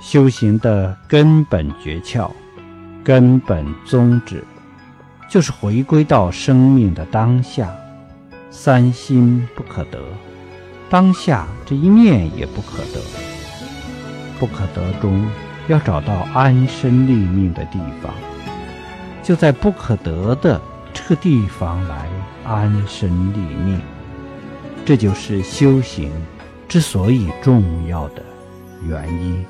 修行的根本诀窍根本宗旨就是回归到生命的当下三心不可得。当下这一念也不可得不可得中要找到安身立命的地方就在不可得的这个地方来安身立命。这就是修行之所以重要的原因。